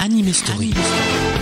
Anime Story.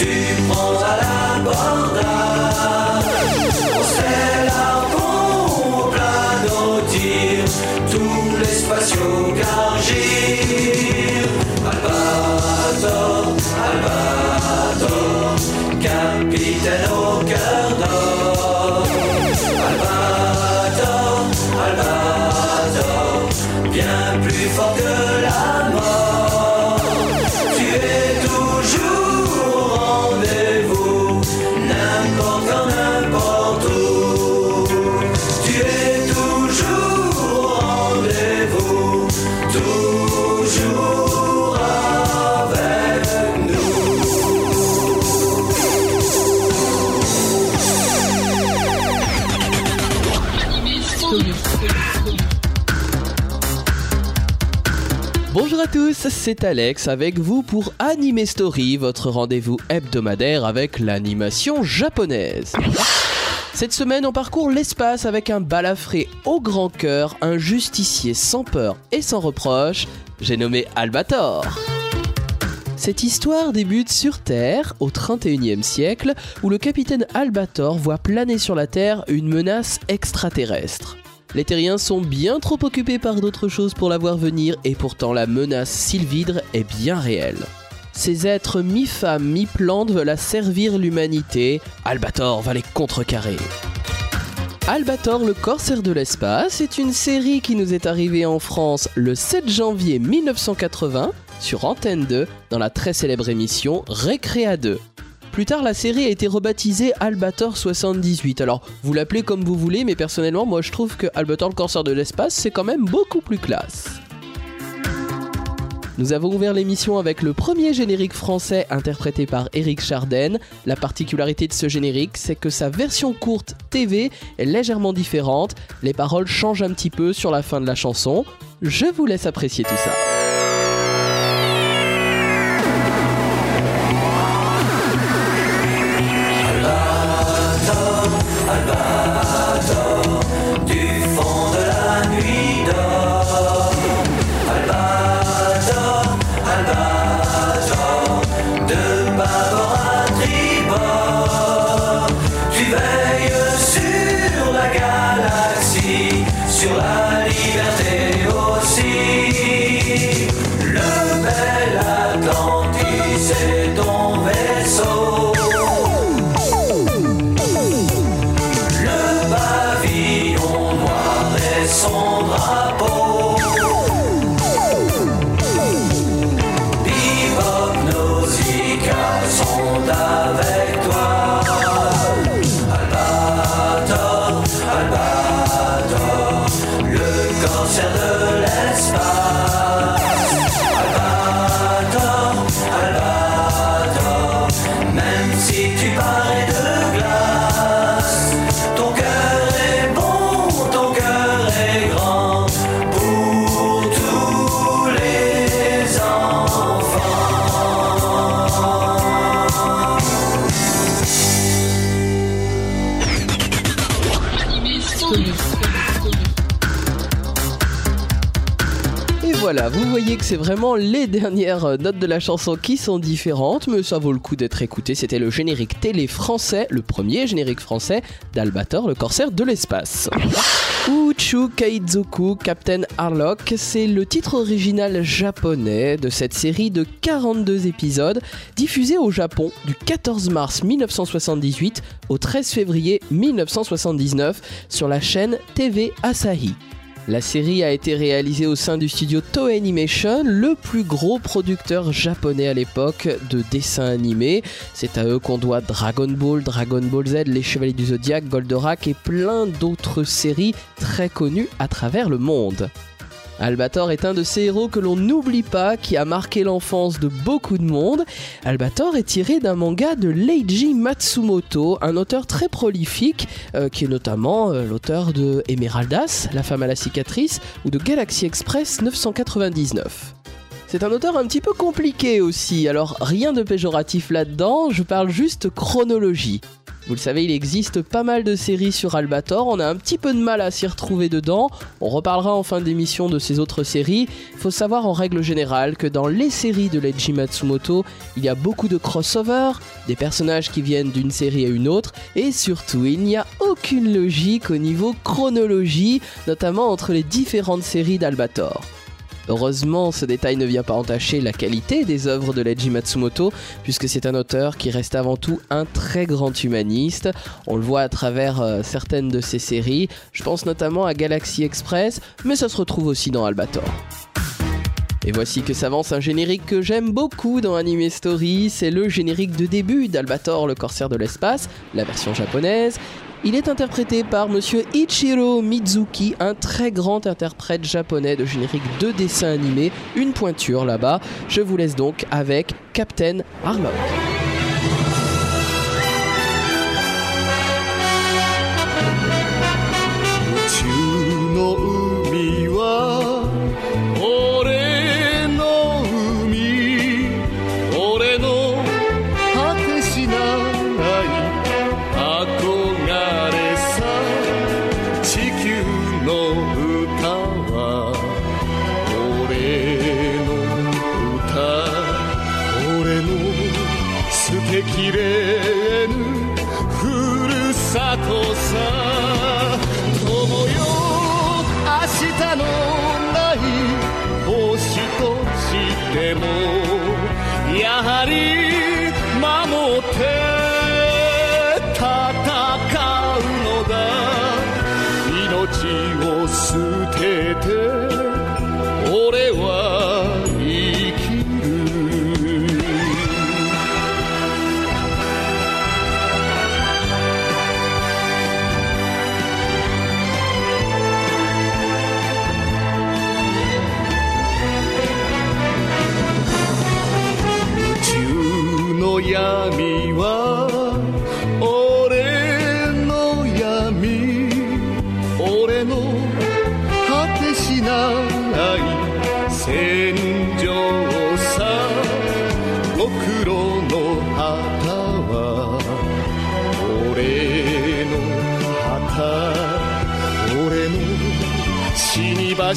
Bonjour à tous, c'est Alex avec vous pour Anime Story, votre rendez-vous hebdomadaire avec l'animation japonaise. Cette semaine, on parcourt l'espace avec un balafré au grand cœur, un justicier sans peur et sans reproche, j'ai nommé Albator. Cette histoire débute sur Terre, au 31e siècle, où le capitaine Albator voit planer sur la Terre une menace extraterrestre. Les terriens sont bien trop occupés par d'autres choses pour la voir venir et pourtant la menace sylvidre est bien réelle. Ces êtres mi-femmes, mi-plantes veulent asservir l'humanité, Albator va les contrecarrer. Albator, le corsaire de l'espace, est une série qui nous est arrivée en France le 7 janvier 1980 sur Antenne 2 dans la très célèbre émission Récréa 2. Plus tard, la série a été rebaptisée Albator 78. Alors, vous l'appelez comme vous voulez, mais personnellement, moi je trouve que Albator le corsaire de l'espace, c'est quand même beaucoup plus classe. Nous avons ouvert l'émission avec le premier générique français interprété par Eric Charden. La particularité de ce générique, c'est que sa version courte TV est légèrement différente. Les paroles changent un petit peu sur la fin de la chanson. Je vous laisse apprécier tout ça. De la chanson qui sont différentes, mais ça vaut le coup d'être écouté. C'était le générique télé français, le premier générique français d'Albator, le corsaire de l'espace. Uchu Kaizoku Captain Harlock, c'est le titre original japonais de cette série de 42 épisodes diffusée au Japon du 14 mars 1978 au 13 février 1979 sur la chaîne TV Asahi. La série a été réalisée au sein du studio Toei Animation, le plus gros producteur japonais à l'époque de dessins animés. C'est à eux qu'on doit Dragon Ball, Dragon Ball Z, Les Chevaliers du Zodiaque, Goldorak et plein d'autres séries très connues à travers le monde. Albator est un de ces héros que l'on n'oublie pas, qui a marqué l'enfance de beaucoup de monde. Albator est tiré d'un manga de Leiji Matsumoto, un auteur très prolifique, euh, qui est notamment euh, l'auteur de Emeraldas, La femme à la cicatrice, ou de Galaxy Express 999. C'est un auteur un petit peu compliqué aussi, alors rien de péjoratif là-dedans, je parle juste chronologie. Vous le savez, il existe pas mal de séries sur Albator, on a un petit peu de mal à s'y retrouver dedans, on reparlera en fin d'émission de ces autres séries. Faut savoir en règle générale que dans les séries de Leiji Matsumoto, il y a beaucoup de crossover, des personnages qui viennent d'une série à une autre, et surtout il n'y a aucune logique au niveau chronologie, notamment entre les différentes séries d'Albator. Heureusement, ce détail ne vient pas entacher la qualité des œuvres de Leiji Matsumoto, puisque c'est un auteur qui reste avant tout un très grand humaniste. On le voit à travers euh, certaines de ses séries. Je pense notamment à Galaxy Express, mais ça se retrouve aussi dans Albator. Et voici que s'avance un générique que j'aime beaucoup dans Anime Story, c'est le générique de début d'Albator le corsaire de l'espace, la version japonaise. Il est interprété par monsieur Ichiro Mizuki, un très grand interprète japonais de générique de dessin animé, une pointure là-bas. Je vous laisse donc avec Captain Harlock.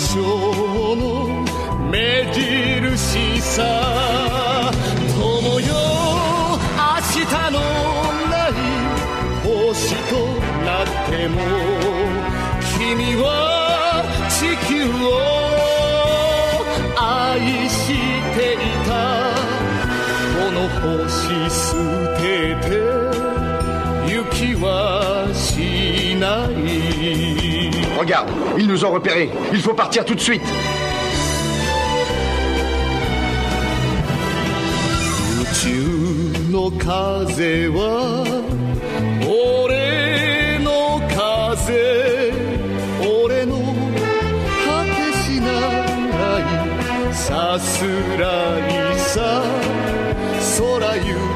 に場所の目印さ友よ明日のない星となっても君は地球を愛していた。この星捨てて雪はしない。Regarde, ils nous ont repérés. Il faut partir tout de suite. 宇宙の風は俺の風俺の果てしないさすらいさ空行く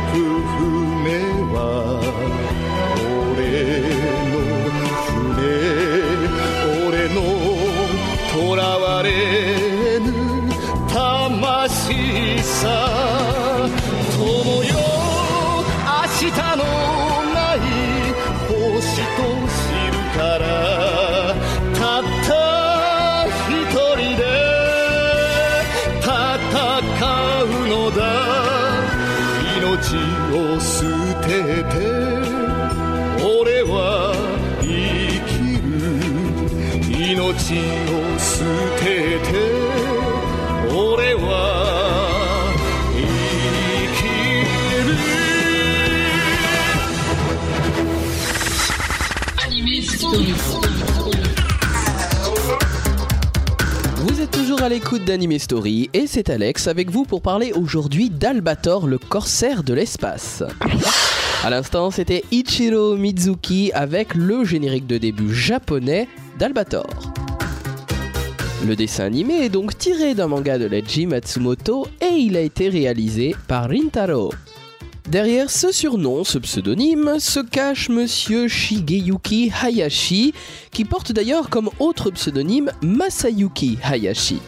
さ友よ明日のない星と知るからたった一人で戦うのだ。命を捨てて俺は生きる。命を捨てて Vous êtes toujours à l'écoute d'Anime Story et c'est Alex avec vous pour parler aujourd'hui d'Albator, le corsaire de l'espace. À l'instant, c'était Ichiro Mizuki avec le générique de début japonais d'Albator. Le dessin animé est donc tiré d'un manga de Leiji Matsumoto et il a été réalisé par Rintaro. Derrière ce surnom, ce pseudonyme, se cache monsieur Shigeyuki Hayashi, qui porte d'ailleurs comme autre pseudonyme Masayuki Hayashi.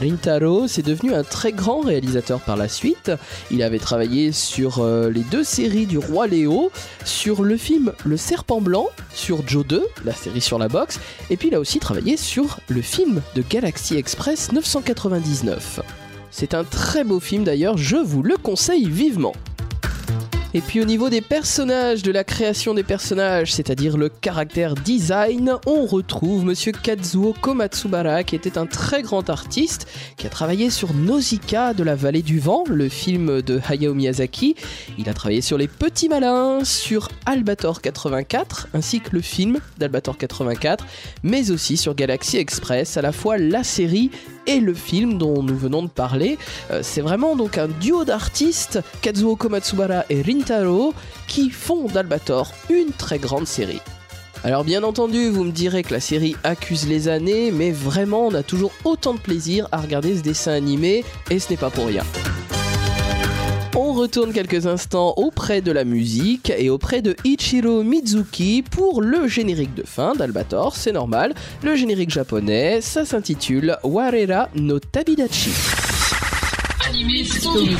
Rintaro s'est devenu un très grand réalisateur par la suite. Il avait travaillé sur euh, les deux séries du Roi Léo, sur le film Le Serpent Blanc, sur Joe 2, la série sur la boxe, et puis il a aussi travaillé sur le film de Galaxy Express 999. C'est un très beau film d'ailleurs, je vous le conseille vivement. Et puis au niveau des personnages, de la création des personnages, c'est-à-dire le caractère design, on retrouve monsieur Kazuo Komatsubara qui était un très grand artiste qui a travaillé sur Nausicaa de la vallée du vent, le film de Hayao Miyazaki. Il a travaillé sur Les Petits Malins, sur Albator 84 ainsi que le film d'Albator 84, mais aussi sur Galaxy Express, à la fois la série et le film dont nous venons de parler. Euh, c'est vraiment donc un duo d'artistes, Kazuo Komatsubara et Qui font d'Albator une très grande série. Alors bien entendu, vous me direz que la série accuse les années, mais vraiment on a toujours autant de plaisir à regarder ce dessin animé, et ce n'est pas pour rien. On retourne quelques instants auprès de la musique et auprès de Ichiro Mizuki pour le générique de fin d'Albator, c'est normal. Le générique japonais, ça s'intitule Warera no Tabidachi.「君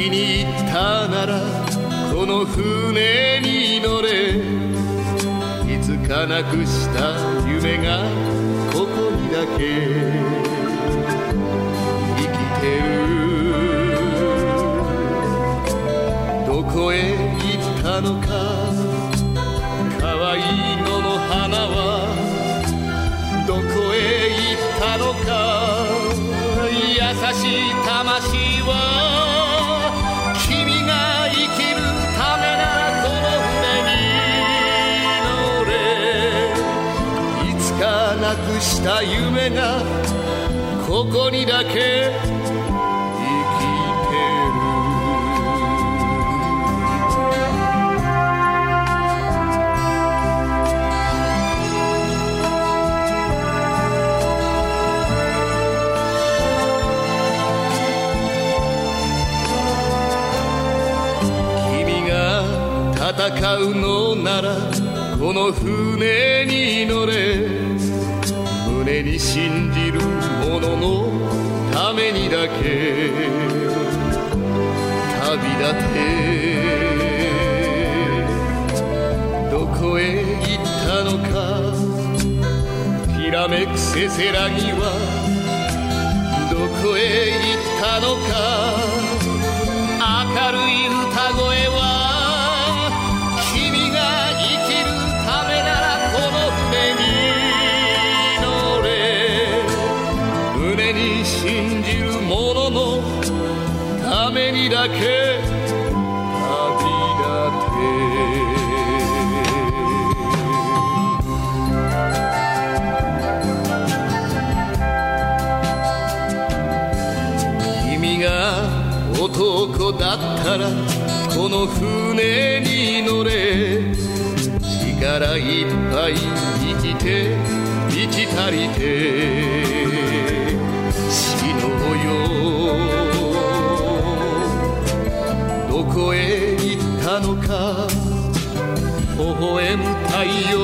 気に入ったならこの船に乗れ」「いつかなくした夢がここにだけ。生きてる」「どこへ行ったのか。した夢がここにだけ生きてる君が戦うのならこの船に乗れ胸に信じる者のためにだけ旅立て。どこへ行ったのかきらめくせせらぎはどこへ行ったのか明るいったらこの船に乗れ。力いっぱい生きて満ち足りて死のう。よどこへ行ったのか微笑む太陽。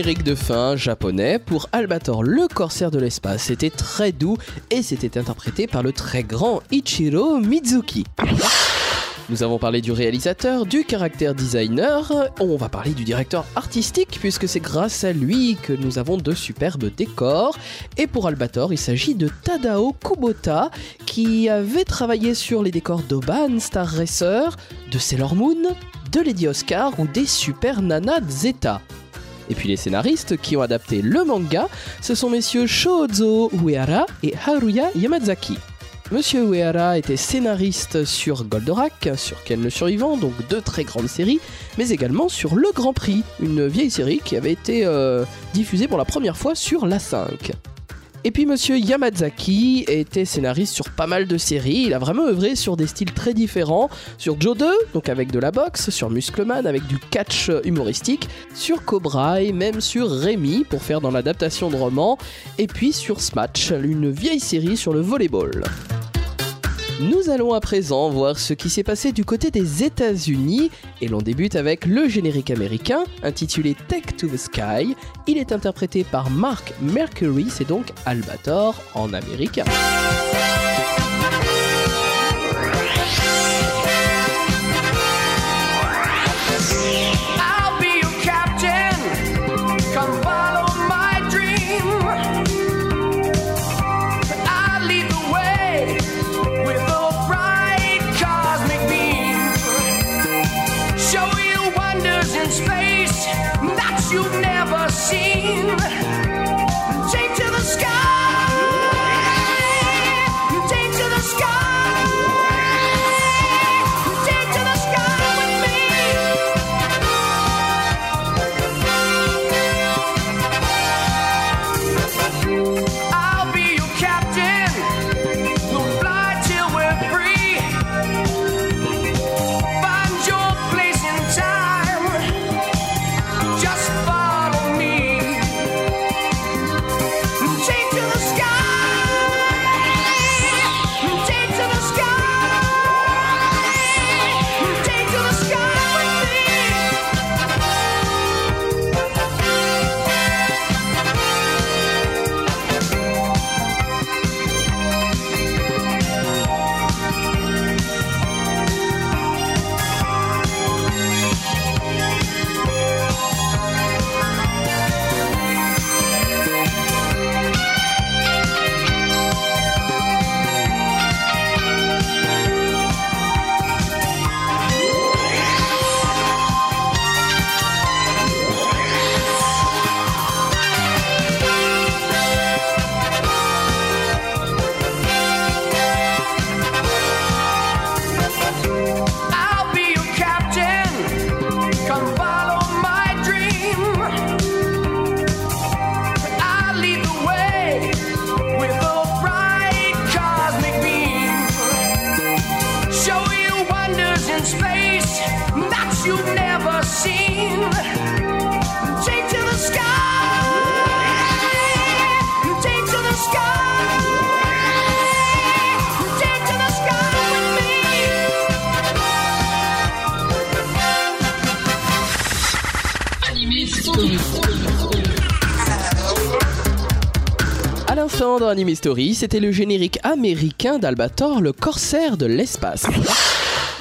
Générique de fin japonais pour Albator le corsaire de l'espace. C'était très doux et c'était interprété par le très grand Ichiro Mizuki. Nous avons parlé du réalisateur, du caractère designer, on va parler du directeur artistique puisque c'est grâce à lui que nous avons de superbes décors. Et pour Albator, il s'agit de Tadao Kubota qui avait travaillé sur les décors d'Oban, Star Racer, de Sailor Moon, de Lady Oscar ou des Super Nana Zeta. Et puis les scénaristes qui ont adapté le manga, ce sont messieurs Shozo Uehara et Haruya Yamazaki. Monsieur Uehara était scénariste sur Goldorak, sur Ken le Survivant, donc deux très grandes séries, mais également sur Le Grand Prix, une vieille série qui avait été euh, diffusée pour la première fois sur la 5. Et puis Monsieur Yamazaki était scénariste sur pas mal de séries, il a vraiment œuvré sur des styles très différents, sur Joe 2, donc avec de la boxe, sur Muscleman avec du catch humoristique, sur Cobra et même sur Rémi pour faire dans l'adaptation de romans, et puis sur Smash, une vieille série sur le volleyball. Nous allons à présent voir ce qui s'est passé du côté des États-Unis et l'on débute avec le générique américain intitulé Take to the Sky. Il est interprété par Mark Mercury, c'est donc Albator en américain. Anime Story, c'était le générique américain d'Albator, le corsaire de l'espace.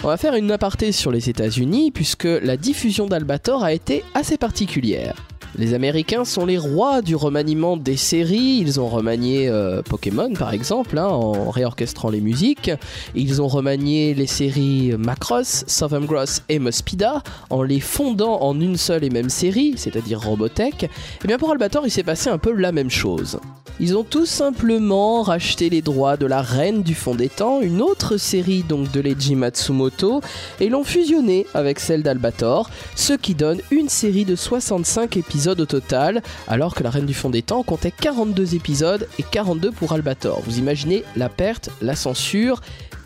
On va faire une aparté sur les États-Unis puisque la diffusion d'Albator a été assez particulière. Les Américains sont les rois du remaniement des séries. Ils ont remanié euh, Pokémon par exemple, hein, en réorchestrant les musiques. Ils ont remanié les séries Macross, Southern Gross et Mospida en les fondant en une seule et même série, c'est-à-dire Robotech. Et bien pour Albator, il s'est passé un peu la même chose. Ils ont tout simplement racheté les droits de la Reine du Fond des Temps, une autre série donc de Leiji Matsumoto, et l'ont fusionné avec celle d'Albator, ce qui donne une série de 65 épisodes au total, alors que la Reine du Fond des Temps comptait 42 épisodes et 42 pour Albator. Vous imaginez la perte, la censure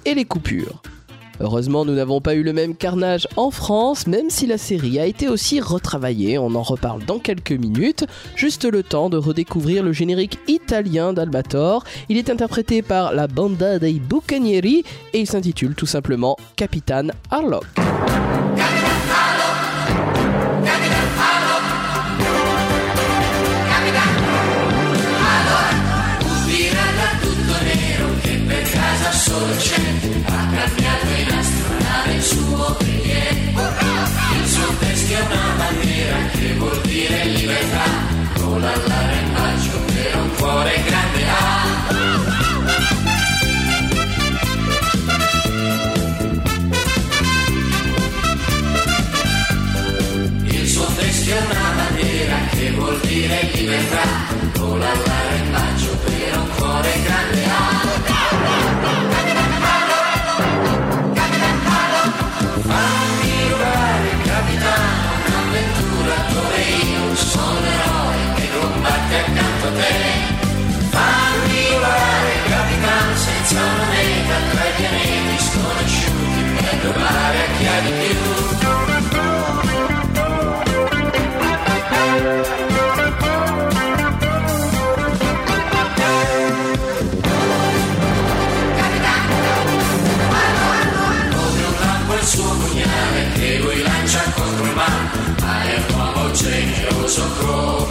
et les coupures. Heureusement, nous n'avons pas eu le même carnage en France, même si la série a été aussi retravaillée. On en reparle dans quelques minutes. Juste le temps de redécouvrir le générique italien d'Albator. Il est interprété par la Banda dei Bucanieri et il s'intitule tout simplement Capitan Harlock. vendrà, vola all'aria in bacio per un cuore grande. Fammi rubare, capitano, un'avventura dove io sono eroe che combatte accanto a te. Fammi rubare, capitano, senza una meta tra i pianeti sconosciuti per rubare a chi ha di più. soccorso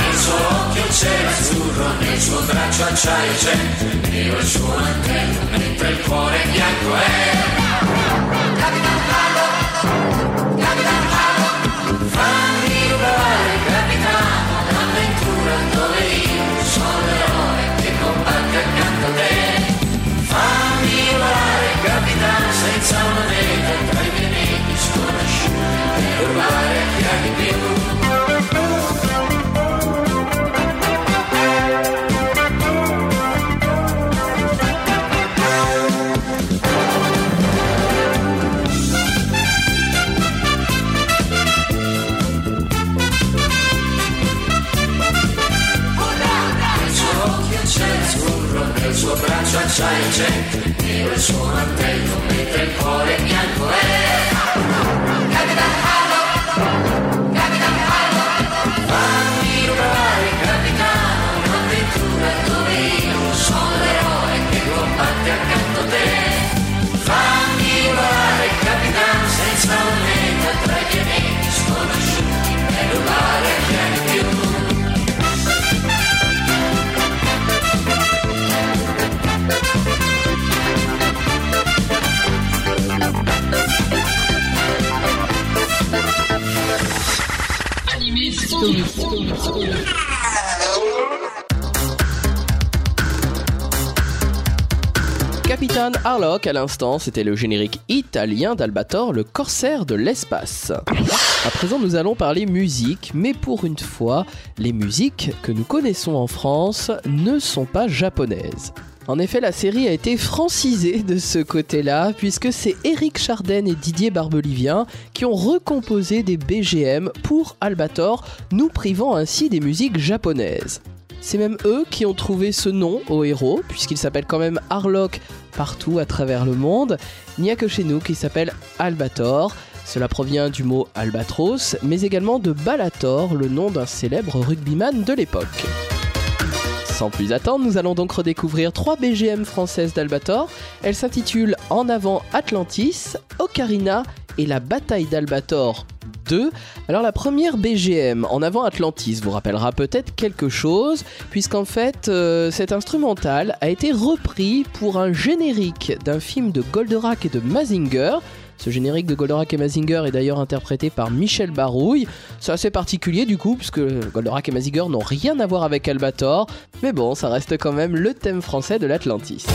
nel suo occhio c'è l'azzurro nel suo braccio acciaio c'è. Il mio il suo antenna, mentre il cuore bianco è. Capitan Palo Capitan Palo fammi urlare capitano l'avventura dove io sono l'eroe che combatte accanto a te. Fammi urlare capitano senza un anello Everybody, can you À l'instant, c'était le générique italien d'Albator, le corsaire de l'espace. À présent, nous allons parler musique, mais pour une fois, les musiques que nous connaissons en France ne sont pas japonaises. En effet, la série a été francisée de ce côté-là, puisque c'est Eric Charden et Didier Barbelivien qui ont recomposé des BGM pour Albator, nous privant ainsi des musiques japonaises. C'est même eux qui ont trouvé ce nom au héros, puisqu'il s'appelle quand même Harlock partout à travers le monde. Il n'y a que chez nous qui s'appelle Albator. Cela provient du mot albatros, mais également de Balator, le nom d'un célèbre rugbyman de l'époque. Sans plus attendre, nous allons donc redécouvrir trois BGM françaises d'Albator. Elles s'intitulent En avant Atlantis, Ocarina et la bataille d'Albator 2. Alors la première BGM en avant Atlantis vous rappellera peut-être quelque chose, puisqu'en fait euh, cet instrumental a été repris pour un générique d'un film de Goldorak et de Mazinger. Ce générique de Goldorak et Mazinger est d'ailleurs interprété par Michel Barouille. C'est assez particulier du coup, puisque Goldorak et Mazinger n'ont rien à voir avec Albator. Mais bon, ça reste quand même le thème français de l'Atlantis.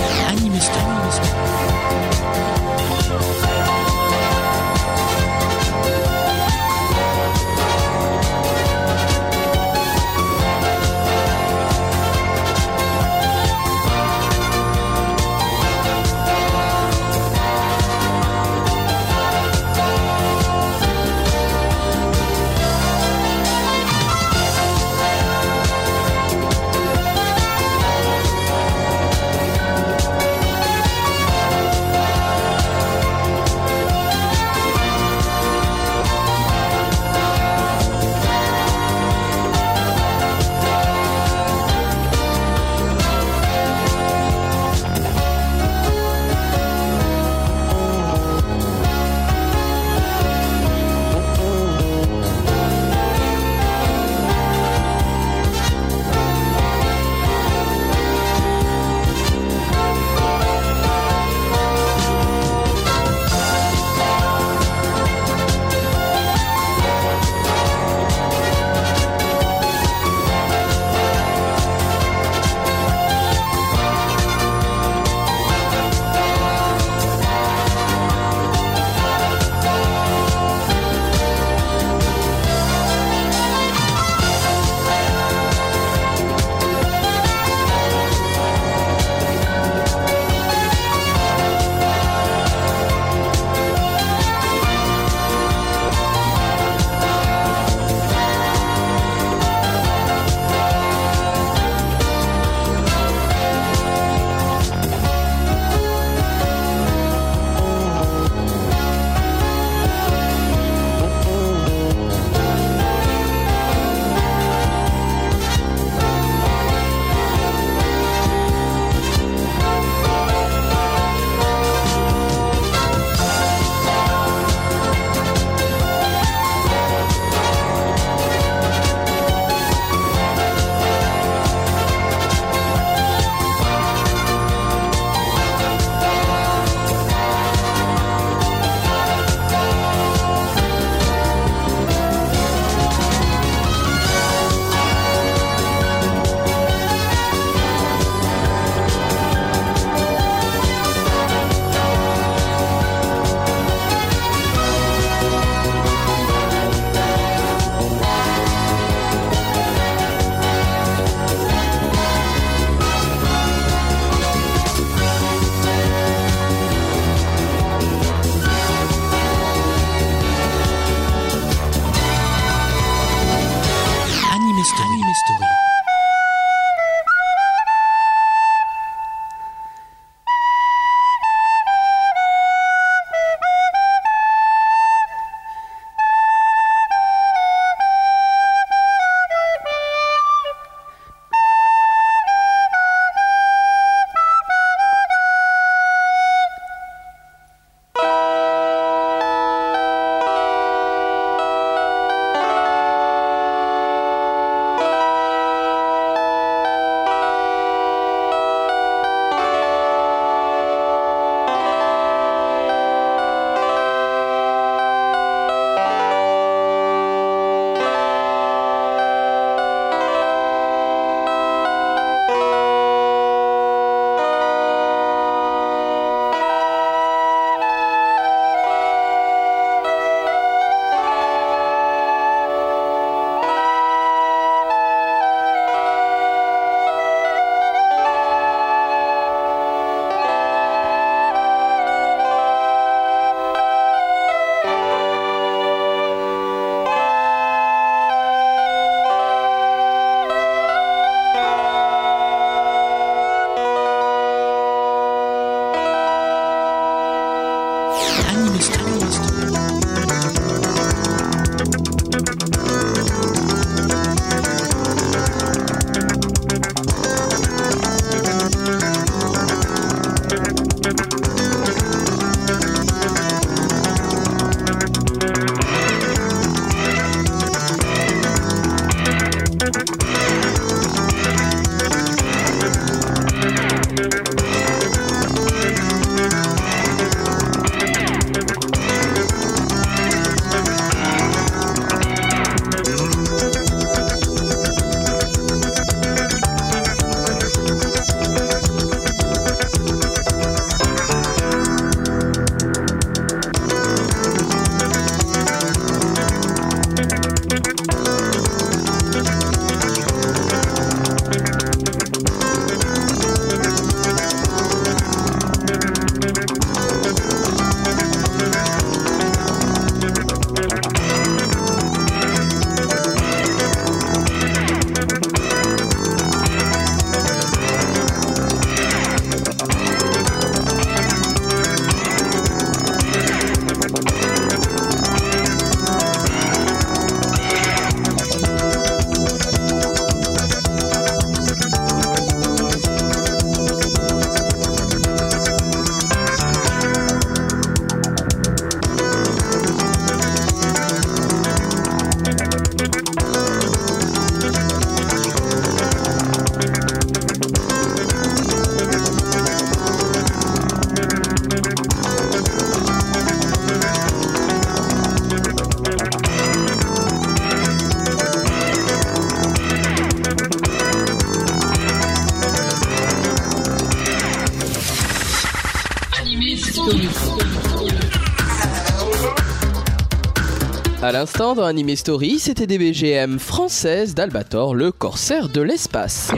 L'instant, dans Anime Story, c'était des BGM françaises d'Albator, le corsaire de l'espace.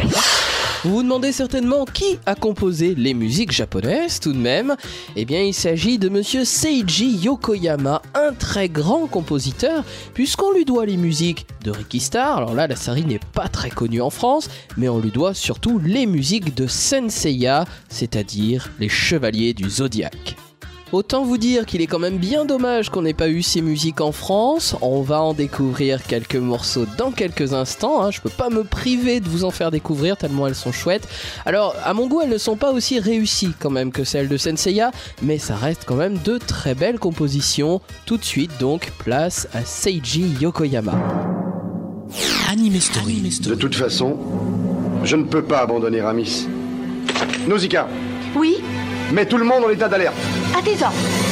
Vous vous demandez certainement qui a composé les musiques japonaises tout de même Eh bien il s'agit de monsieur Seiji Yokoyama, un très grand compositeur puisqu'on lui doit les musiques de Ricky Star. Alors là la série n'est pas très connue en France, mais on lui doit surtout les musiques de Senseiya, c'est-à-dire les chevaliers du zodiaque. Autant vous dire qu'il est quand même bien dommage qu'on n'ait pas eu ces musiques en France. On va en découvrir quelques morceaux dans quelques instants. Hein. Je peux pas me priver de vous en faire découvrir tellement elles sont chouettes. Alors, à mon goût, elles ne sont pas aussi réussies quand même que celles de Senseiya, mais ça reste quand même de très belles compositions. Tout de suite, donc, place à Seiji Yokoyama. Anime Story. De toute façon, je ne peux pas abandonner Ramis. Nausicaa, Oui, mets tout le monde en état d'alerte. 那这种。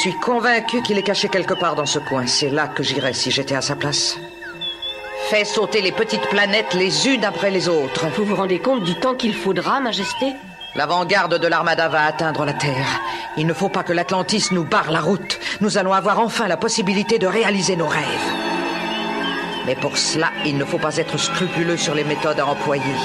Suis convaincu qu'il est caché quelque part dans ce coin. C'est là que j'irais si j'étais à sa place. Fais sauter les petites planètes les unes après les autres. Vous vous rendez compte du temps qu'il faudra, Majesté? L'avant-garde de l'armada va atteindre la Terre. Il ne faut pas que l'Atlantis nous barre la route. Nous allons avoir enfin la possibilité de réaliser nos rêves. Mais pour cela, il ne faut pas être scrupuleux sur les méthodes à employer.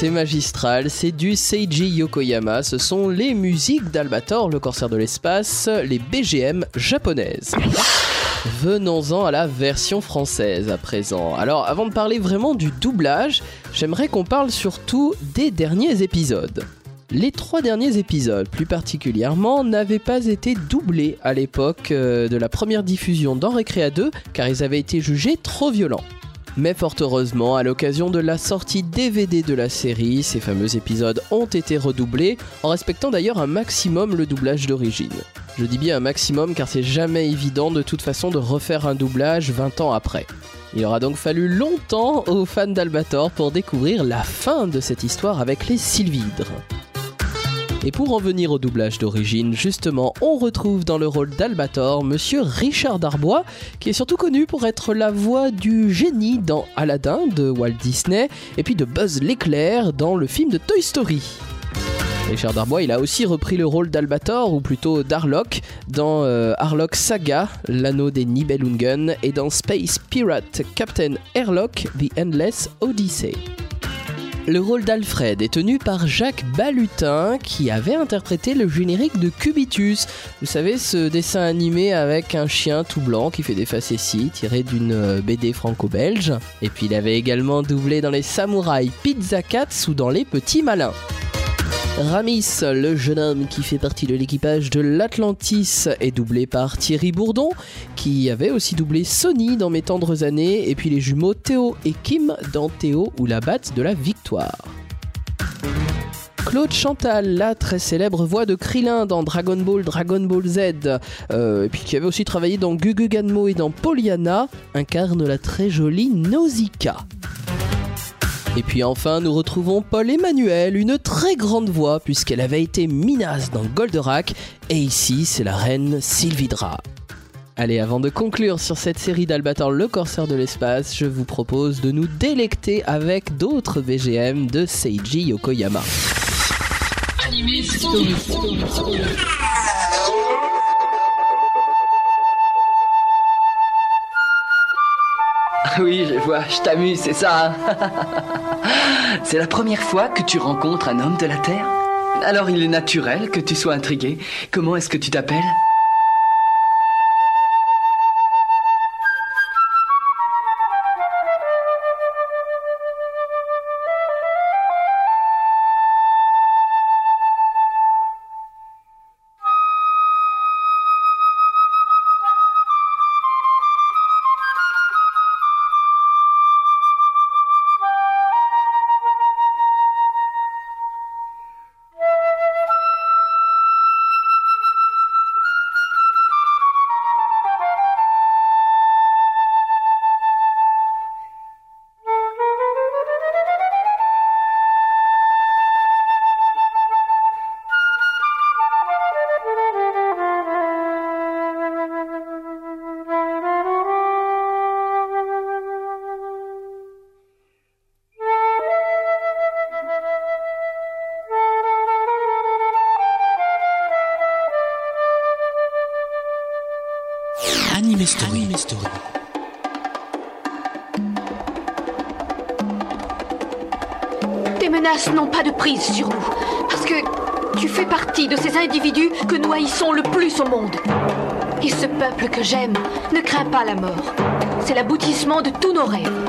C'est magistral, c'est du Seiji Yokoyama, ce sont les musiques d'Albator, le corsaire de l'espace, les BGM japonaises. Venons-en à la version française à présent. Alors avant de parler vraiment du doublage, j'aimerais qu'on parle surtout des derniers épisodes. Les trois derniers épisodes, plus particulièrement, n'avaient pas été doublés à l'époque euh, de la première diffusion dans Recrea 2 car ils avaient été jugés trop violents. Mais fort heureusement, à l'occasion de la sortie DVD de la série, ces fameux épisodes ont été redoublés, en respectant d'ailleurs un maximum le doublage d'origine. Je dis bien un maximum car c'est jamais évident de toute façon de refaire un doublage 20 ans après. Il aura donc fallu longtemps aux fans d'Albator pour découvrir la fin de cette histoire avec les Sylvidres. Et pour en venir au doublage d'origine, justement, on retrouve dans le rôle d'Albator monsieur Richard Darbois, qui est surtout connu pour être la voix du génie dans Aladdin de Walt Disney, et puis de Buzz l'éclair dans le film de Toy Story. Richard Darbois, il a aussi repris le rôle d'Albator, ou plutôt d'Arlock, dans euh, Arlock Saga, l'anneau des Nibelungen, et dans Space Pirate Captain Airlock, The Endless Odyssey. Le rôle d'Alfred est tenu par Jacques Balutin qui avait interprété le générique de Cubitus. Vous savez, ce dessin animé avec un chien tout blanc qui fait des facéties tiré d'une euh, BD franco-belge. Et puis il avait également doublé dans les Samouraïs Pizza Cats ou dans Les Petits Malins. Ramis, le jeune homme qui fait partie de l'équipage de l'Atlantis, est doublé par Thierry Bourdon, qui avait aussi doublé Sony dans Mes tendres années, et puis les jumeaux Théo et Kim dans Théo ou la batte de la victoire. Claude Chantal, la très célèbre voix de Krillin dans Dragon Ball, Dragon Ball Z, euh, et puis qui avait aussi travaillé dans Gugu Ganmo et dans Pollyanna, incarne la très jolie Nausicaa. Et puis enfin, nous retrouvons Paul Emmanuel, une très grande voix puisqu'elle avait été Minas dans Goldorak et ici c'est la reine Sylvidra. Allez, avant de conclure sur cette série d'Albator le corsaire de l'espace, je vous propose de nous délecter avec d'autres BGM de Seiji Yokoyama. Oui, je vois, je t'amuse, c'est ça. hein c'est la première fois que tu rencontres un homme de la Terre? Alors il est naturel que tu sois intrigué. Comment est-ce que tu t'appelles? Et ce peuple que j'aime ne craint pas la mort. C'est l'aboutissement de tous nos rêves.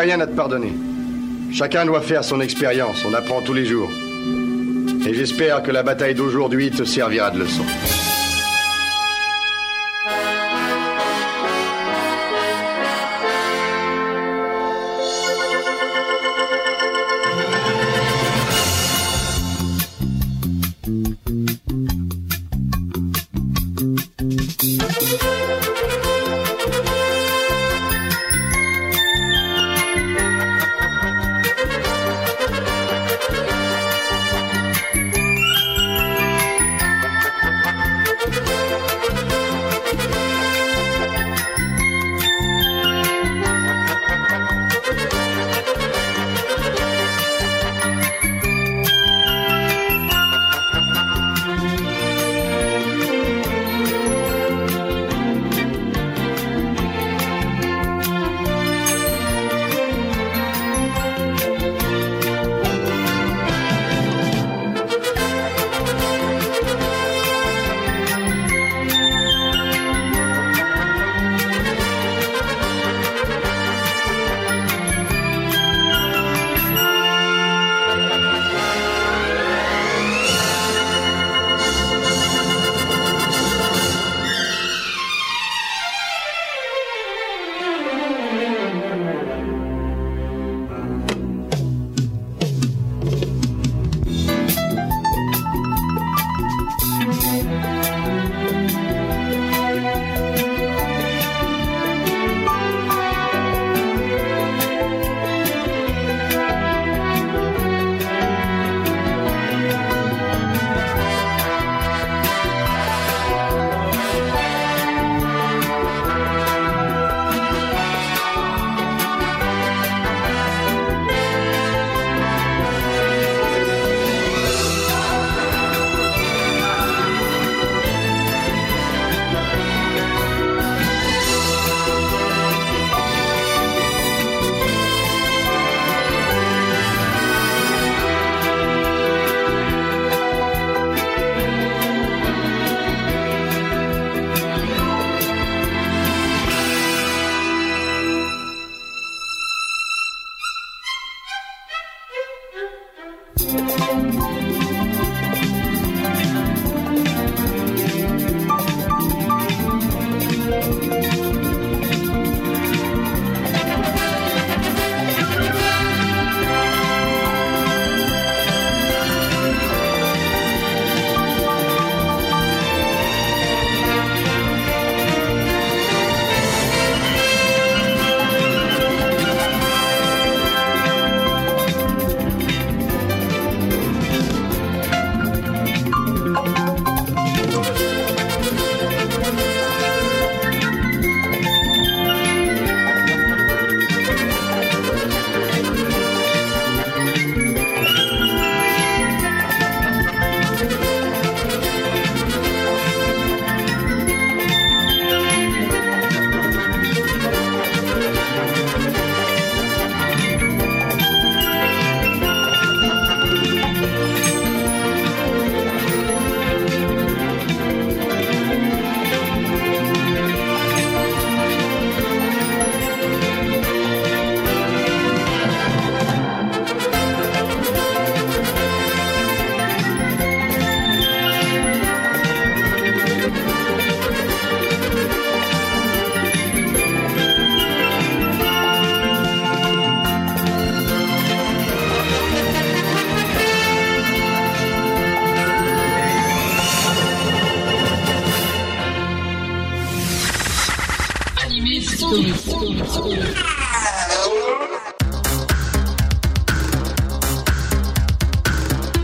Rien à te pardonner. Chacun doit faire son expérience, on apprend tous les jours. Et j'espère que la bataille d'aujourd'hui te servira de leçon.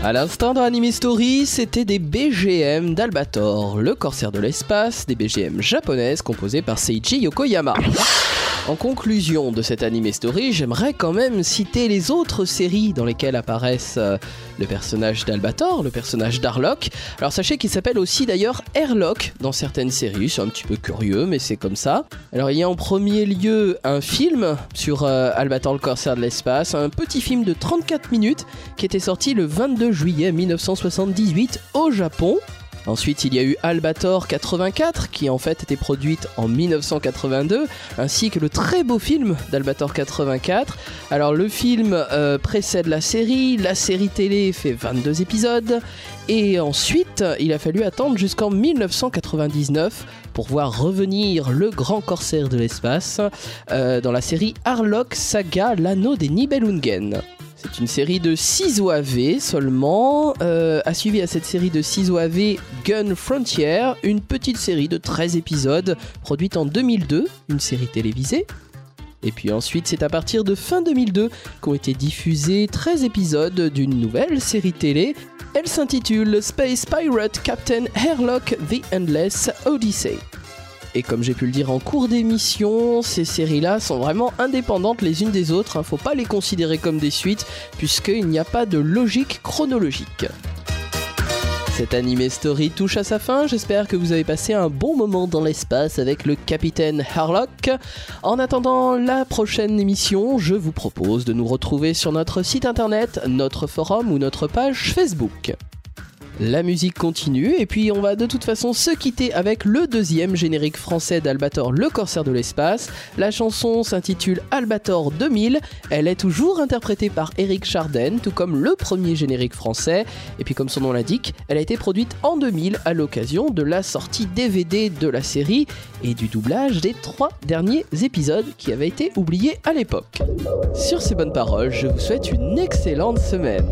À l'instant dans Anime Story, c'était des BGM d'Albator, le corsaire de l'espace, des BGM japonaises composées par Seiji Yokoyama. En conclusion de cette anime story, j'aimerais quand même citer les autres séries dans lesquelles apparaissent euh, le personnage d'Albator, le personnage d'Arlock. Alors sachez qu'il s'appelle aussi d'ailleurs Airlock dans certaines séries, c'est un petit peu curieux mais c'est comme ça. Alors il y a en premier lieu un film sur euh, Albator le corsaire de l'espace, un petit film de 34 minutes qui était sorti le 22 juillet 1978 au Japon. Ensuite, il y a eu Albator 84, qui en fait était produite en 1982, ainsi que le très beau film d'Albator 84. Alors, le film euh, précède la série, la série télé fait 22 épisodes, et ensuite, il a fallu attendre jusqu'en 1999 pour voir revenir le grand corsaire de l'espace euh, dans la série Harlock Saga L'anneau des Nibelungen. C'est une série de 6 OAV seulement, euh, a suivi à cette série de 6 OAV Gun Frontier, une petite série de 13 épisodes produite en 2002, une série télévisée. Et puis ensuite, c'est à partir de fin 2002 qu'ont été diffusés 13 épisodes d'une nouvelle série télé. Elle s'intitule Space Pirate Captain Airlock The Endless Odyssey. Et comme j'ai pu le dire en cours d'émission, ces séries-là sont vraiment indépendantes les unes des autres. Hein. Faut pas les considérer comme des suites, puisqu'il n'y a pas de logique chronologique. Cette anime story touche à sa fin, j'espère que vous avez passé un bon moment dans l'espace avec le capitaine Harlock. En attendant la prochaine émission, je vous propose de nous retrouver sur notre site internet, notre forum ou notre page Facebook. La musique continue et puis on va de toute façon se quitter avec le deuxième générique français d'Albator le corsaire de l'espace. La chanson s'intitule Albator 2000. Elle est toujours interprétée par Eric Charden, tout comme le premier générique français. Et puis comme son nom l'indique, elle a été produite en 2000 à l'occasion de la sortie DVD de la série et du doublage des trois derniers épisodes qui avaient été oubliés à l'époque. Sur ces bonnes paroles, je vous souhaite une excellente semaine.